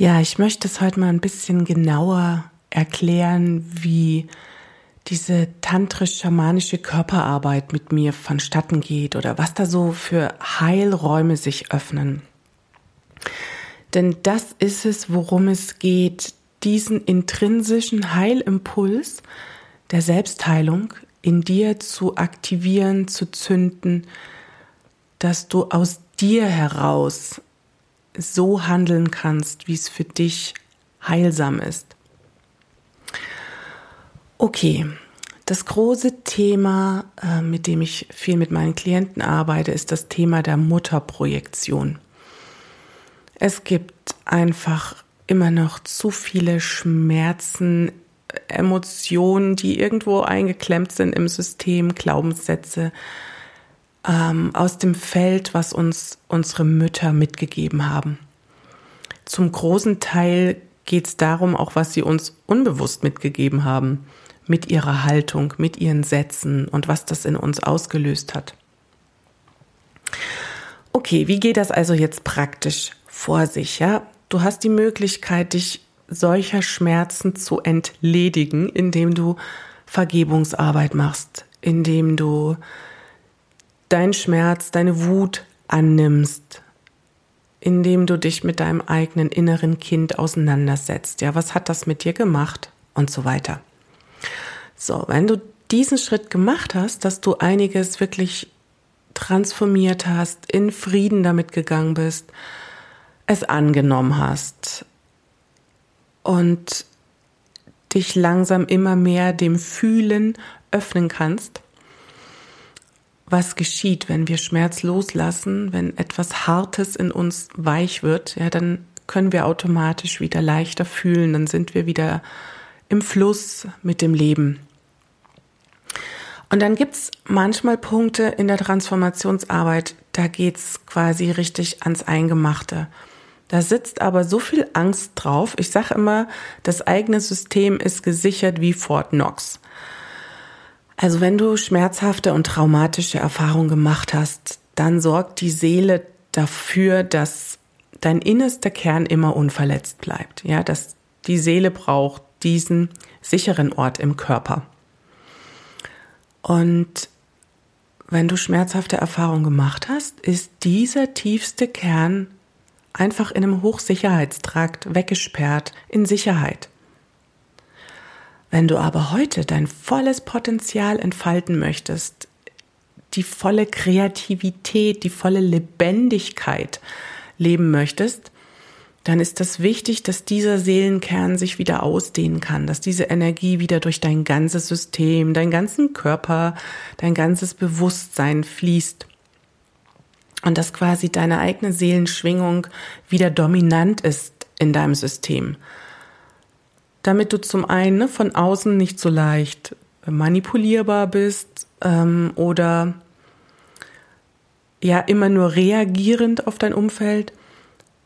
Ja, ich möchte es heute mal ein bisschen genauer erklären, wie diese tantrisch-schamanische Körperarbeit mit mir vonstatten geht oder was da so für Heilräume sich öffnen. Denn das ist es, worum es geht, diesen intrinsischen Heilimpuls der Selbstheilung in dir zu aktivieren, zu zünden, dass du aus dir heraus so handeln kannst, wie es für dich heilsam ist. Okay, das große Thema, äh, mit dem ich viel mit meinen Klienten arbeite, ist das Thema der Mutterprojektion. Es gibt einfach immer noch zu viele Schmerzen, Emotionen, die irgendwo eingeklemmt sind im System, Glaubenssätze, ähm, aus dem Feld, was uns unsere Mütter mitgegeben haben. Zum großen Teil geht es darum, auch was sie uns unbewusst mitgegeben haben, mit ihrer Haltung, mit ihren Sätzen und was das in uns ausgelöst hat. Okay, wie geht das also jetzt praktisch vor sich? Ja, du hast die Möglichkeit, dich solcher Schmerzen zu entledigen, indem du Vergebungsarbeit machst, indem du deinen Schmerz, deine Wut annimmst, indem du dich mit deinem eigenen inneren Kind auseinandersetzt. Ja, was hat das mit dir gemacht? Und so weiter. So, wenn du diesen Schritt gemacht hast, dass du einiges wirklich transformiert hast, in Frieden damit gegangen bist, es angenommen hast und dich langsam immer mehr dem Fühlen öffnen kannst, was geschieht, wenn wir Schmerz loslassen, wenn etwas Hartes in uns weich wird, ja, dann können wir automatisch wieder leichter fühlen, dann sind wir wieder im Fluss mit dem Leben. Und dann gibt's manchmal Punkte in der Transformationsarbeit, da geht's quasi richtig ans Eingemachte. Da sitzt aber so viel Angst drauf. Ich sage immer, das eigene System ist gesichert wie Fort Knox. Also wenn du schmerzhafte und traumatische Erfahrungen gemacht hast, dann sorgt die Seele dafür, dass dein innerster Kern immer unverletzt bleibt. Ja, dass die Seele braucht diesen sicheren Ort im Körper. Und wenn du schmerzhafte Erfahrungen gemacht hast, ist dieser tiefste Kern einfach in einem Hochsicherheitstrakt weggesperrt in Sicherheit. Wenn du aber heute dein volles Potenzial entfalten möchtest, die volle Kreativität, die volle Lebendigkeit leben möchtest, dann ist das wichtig, dass dieser Seelenkern sich wieder ausdehnen kann, dass diese Energie wieder durch dein ganzes System, deinen ganzen Körper, dein ganzes Bewusstsein fließt. Und dass quasi deine eigene Seelenschwingung wieder dominant ist in deinem System damit du zum einen ne, von außen nicht so leicht manipulierbar bist ähm, oder ja immer nur reagierend auf dein Umfeld,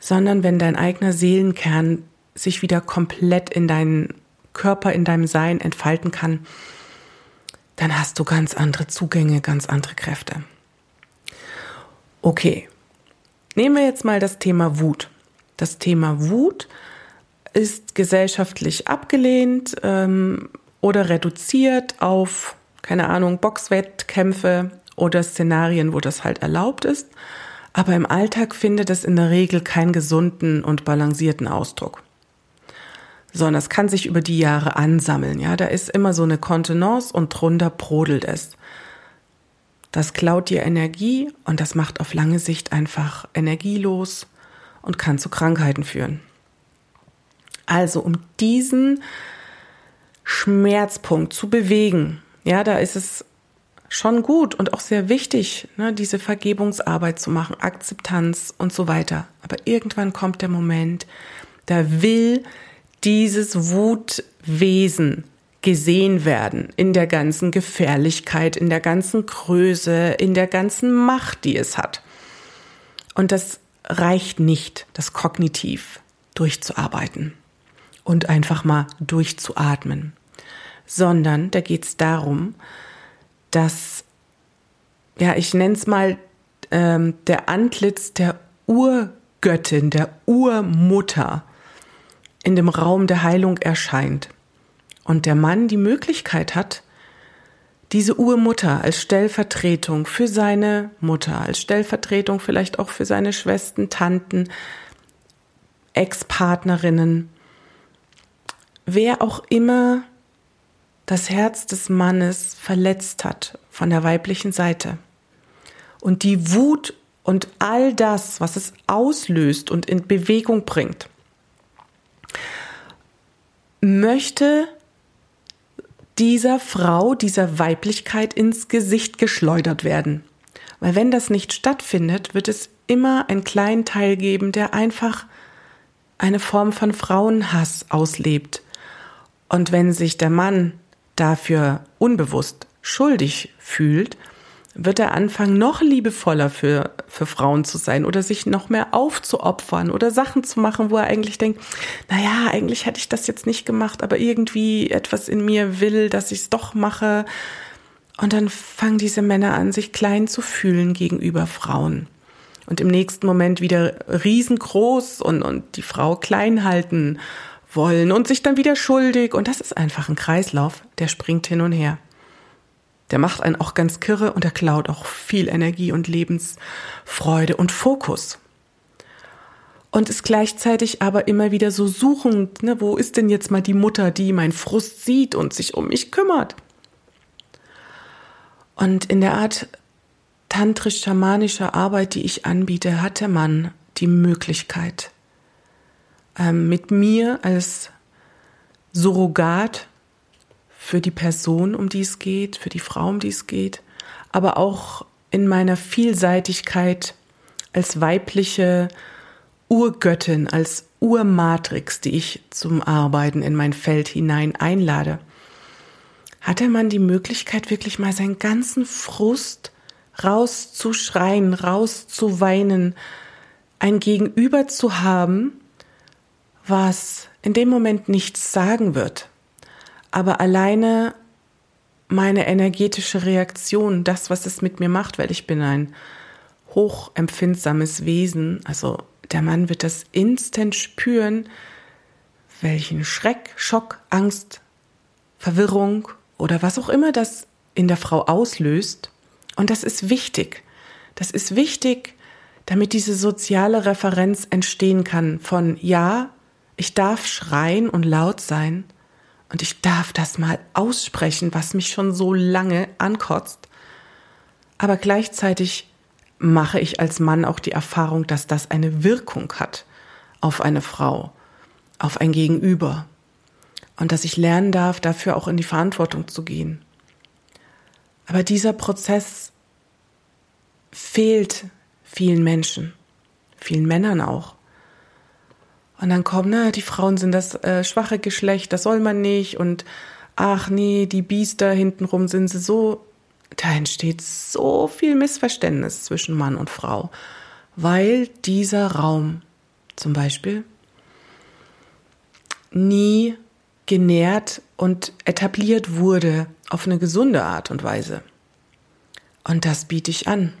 sondern wenn dein eigener Seelenkern sich wieder komplett in deinen Körper, in deinem Sein entfalten kann, dann hast du ganz andere Zugänge, ganz andere Kräfte. Okay, nehmen wir jetzt mal das Thema Wut. Das Thema Wut ist gesellschaftlich abgelehnt ähm, oder reduziert auf, keine Ahnung, Boxwettkämpfe oder Szenarien, wo das halt erlaubt ist. Aber im Alltag findet es in der Regel keinen gesunden und balancierten Ausdruck. Sondern es kann sich über die Jahre ansammeln. Ja, da ist immer so eine Kontenance und drunter brodelt es. Das klaut dir Energie und das macht auf lange Sicht einfach energielos und kann zu Krankheiten führen. Also um diesen Schmerzpunkt zu bewegen, ja, da ist es schon gut und auch sehr wichtig, ne, diese Vergebungsarbeit zu machen, Akzeptanz und so weiter. Aber irgendwann kommt der Moment, da will dieses Wutwesen gesehen werden in der ganzen Gefährlichkeit, in der ganzen Größe, in der ganzen Macht, die es hat. Und das reicht nicht, das kognitiv durchzuarbeiten und einfach mal durchzuatmen, sondern da geht es darum, dass, ja, ich nenne es mal ähm, der Antlitz der Urgöttin, der Urmutter, in dem Raum der Heilung erscheint. Und der Mann die Möglichkeit hat, diese Urmutter als Stellvertretung für seine Mutter, als Stellvertretung vielleicht auch für seine Schwestern, Tanten, Ex-Partnerinnen, wer auch immer das Herz des Mannes verletzt hat von der weiblichen Seite und die Wut und all das, was es auslöst und in Bewegung bringt, möchte dieser Frau, dieser Weiblichkeit ins Gesicht geschleudert werden. Weil wenn das nicht stattfindet, wird es immer einen kleinen Teil geben, der einfach eine Form von Frauenhass auslebt. Und wenn sich der Mann dafür unbewusst schuldig fühlt, wird er anfangen, noch liebevoller für, für Frauen zu sein oder sich noch mehr aufzuopfern oder Sachen zu machen, wo er eigentlich denkt, naja, eigentlich hätte ich das jetzt nicht gemacht, aber irgendwie etwas in mir will, dass ich es doch mache. Und dann fangen diese Männer an, sich klein zu fühlen gegenüber Frauen. Und im nächsten Moment wieder riesengroß und, und die Frau klein halten wollen und sich dann wieder schuldig. Und das ist einfach ein Kreislauf, der springt hin und her. Der macht einen auch ganz kirre und er klaut auch viel Energie und Lebensfreude und Fokus. Und ist gleichzeitig aber immer wieder so suchend, ne, wo ist denn jetzt mal die Mutter, die mein Frust sieht und sich um mich kümmert? Und in der Art tantrisch-schamanischer Arbeit, die ich anbiete, hat der Mann die Möglichkeit, ähm, mit mir als Surrogat für die Person, um die es geht, für die Frau, um die es geht, aber auch in meiner Vielseitigkeit als weibliche Urgöttin, als Urmatrix, die ich zum Arbeiten in mein Feld hinein einlade, hatte man die Möglichkeit, wirklich mal seinen ganzen Frust rauszuschreien, rauszuweinen, ein Gegenüber zu haben, was in dem Moment nichts sagen wird, aber alleine meine energetische Reaktion, das, was es mit mir macht, weil ich bin ein hochempfindsames Wesen, also der Mann wird das instant spüren, welchen Schreck, Schock, Angst, Verwirrung oder was auch immer das in der Frau auslöst. Und das ist wichtig. Das ist wichtig, damit diese soziale Referenz entstehen kann von ja, ich darf schreien und laut sein, und ich darf das mal aussprechen, was mich schon so lange ankotzt. Aber gleichzeitig mache ich als Mann auch die Erfahrung, dass das eine Wirkung hat auf eine Frau, auf ein Gegenüber. Und dass ich lernen darf, dafür auch in die Verantwortung zu gehen. Aber dieser Prozess fehlt vielen Menschen, vielen Männern auch. Und dann kommen, na, die Frauen sind das äh, schwache Geschlecht, das soll man nicht. Und ach nee, die Biester hintenrum sind sie so. Da entsteht so viel Missverständnis zwischen Mann und Frau, weil dieser Raum zum Beispiel nie genährt und etabliert wurde auf eine gesunde Art und Weise. Und das biete ich an.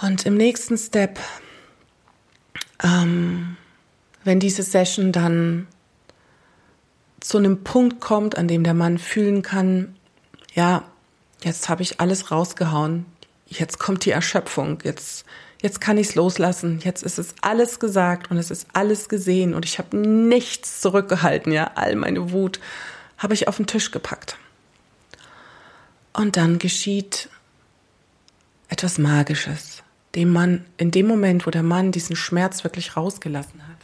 Und im nächsten Step ähm, wenn diese Session dann zu einem Punkt kommt, an dem der Mann fühlen kann, ja, jetzt habe ich alles rausgehauen, jetzt kommt die Erschöpfung, jetzt, jetzt kann ich es loslassen, jetzt ist es alles gesagt und es ist alles gesehen und ich habe nichts zurückgehalten, ja, all meine Wut habe ich auf den Tisch gepackt. Und dann geschieht etwas Magisches dem Mann, in dem Moment, wo der Mann diesen Schmerz wirklich rausgelassen hat.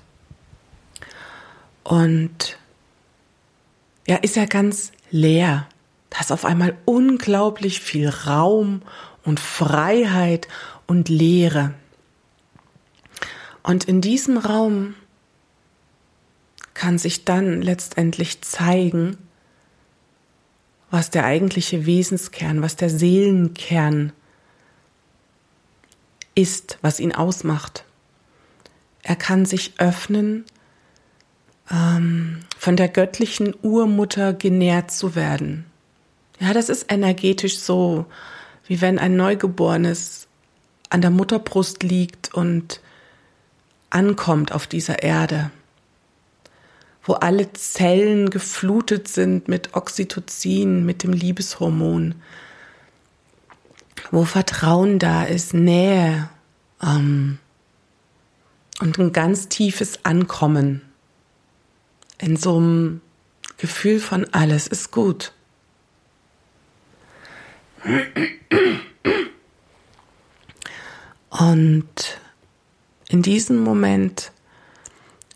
Und ja, ist er ganz leer. Da ist auf einmal unglaublich viel Raum und Freiheit und Leere. Und in diesem Raum kann sich dann letztendlich zeigen, was der eigentliche Wesenskern, was der Seelenkern ist, was ihn ausmacht. Er kann sich öffnen, ähm, von der göttlichen Urmutter genährt zu werden. Ja, das ist energetisch so, wie wenn ein Neugeborenes an der Mutterbrust liegt und ankommt auf dieser Erde, wo alle Zellen geflutet sind mit Oxytocin, mit dem Liebeshormon, wo Vertrauen da ist, Nähe ähm, und ein ganz tiefes Ankommen in so einem Gefühl von alles ist gut. Und in diesem Moment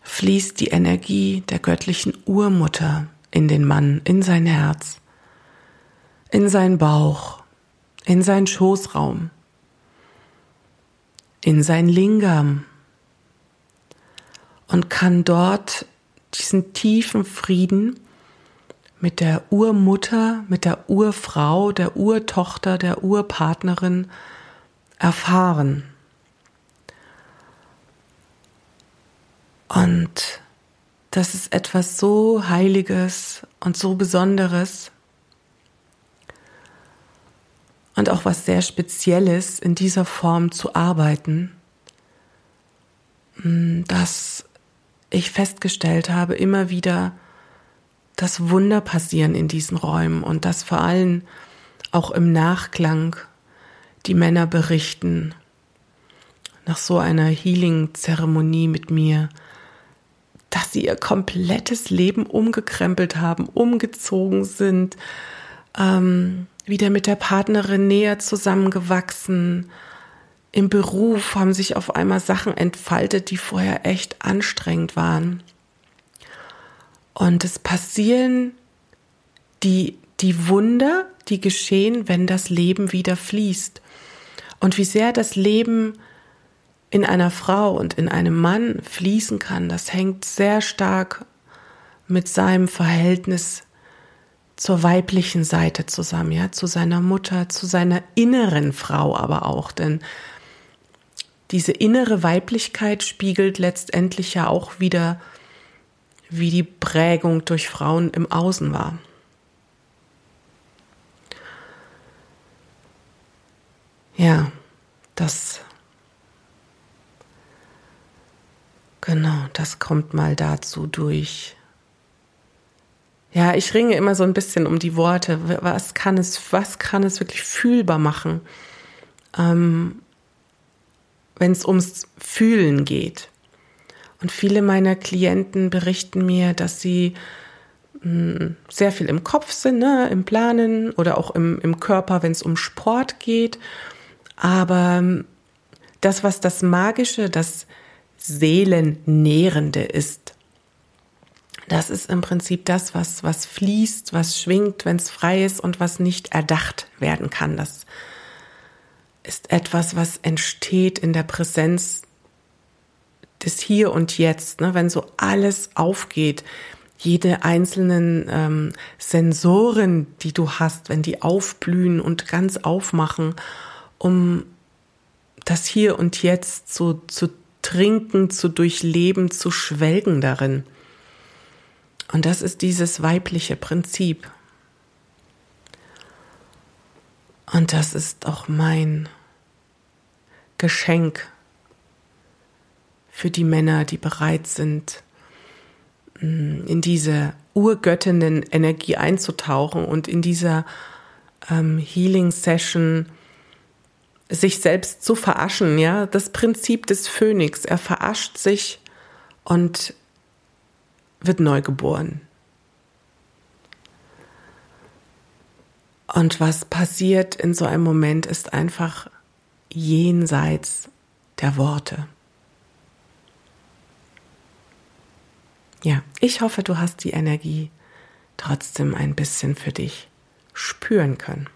fließt die Energie der göttlichen Urmutter in den Mann, in sein Herz, in seinen Bauch, in seinen Schoßraum, in sein Lingam und kann dort diesen tiefen Frieden mit der Urmutter, mit der Urfrau, der Urtochter, der Urpartnerin erfahren. Und das ist etwas so Heiliges und so Besonderes und auch was sehr Spezielles in dieser Form zu arbeiten, dass ich festgestellt habe, immer wieder, dass Wunder passieren in diesen Räumen und dass vor allem auch im Nachklang die Männer berichten, nach so einer Healing-Zeremonie mit mir, dass sie ihr komplettes Leben umgekrempelt haben, umgezogen sind, ähm, wieder mit der Partnerin näher zusammengewachsen. Im Beruf haben sich auf einmal Sachen entfaltet, die vorher echt anstrengend waren. Und es passieren die, die Wunder, die geschehen, wenn das Leben wieder fließt. Und wie sehr das Leben in einer Frau und in einem Mann fließen kann, das hängt sehr stark mit seinem Verhältnis zur weiblichen Seite zusammen, ja, zu seiner Mutter, zu seiner inneren Frau aber auch, denn diese innere Weiblichkeit spiegelt letztendlich ja auch wieder, wie die Prägung durch Frauen im Außen war. Ja, das Genau, das kommt mal dazu durch. Ja, ich ringe immer so ein bisschen um die Worte. Was kann es, was kann es wirklich fühlbar machen, ähm, wenn es ums Fühlen geht? Und viele meiner Klienten berichten mir, dass sie mh, hm, sehr viel im Kopf sind, ne, im Planen oder auch im, im Körper, wenn es um Sport geht. Aber ähm, das, was das Magische, das Seelennährende ist. Das ist im Prinzip das, was, was fließt, was schwingt, wenn es frei ist und was nicht erdacht werden kann. Das ist etwas, was entsteht in der Präsenz des Hier und Jetzt, ne? wenn so alles aufgeht, jede einzelnen ähm, Sensoren, die du hast, wenn die aufblühen und ganz aufmachen, um das Hier und Jetzt zu, zu trinken, zu durchleben, zu schwelgen darin. Und das ist dieses weibliche Prinzip. Und das ist auch mein Geschenk für die Männer, die bereit sind, mm, in diese Urgöttinnen-Energie einzutauchen und in dieser ähm, Healing-Session sich selbst zu veraschen, ja, das Prinzip des Phönix. Er verascht sich und wird neu geboren. Und was passiert in so einem Moment ist einfach jenseits der Worte. Ja, ich hoffe, du hast die Energie trotzdem ein bisschen für dich spüren können.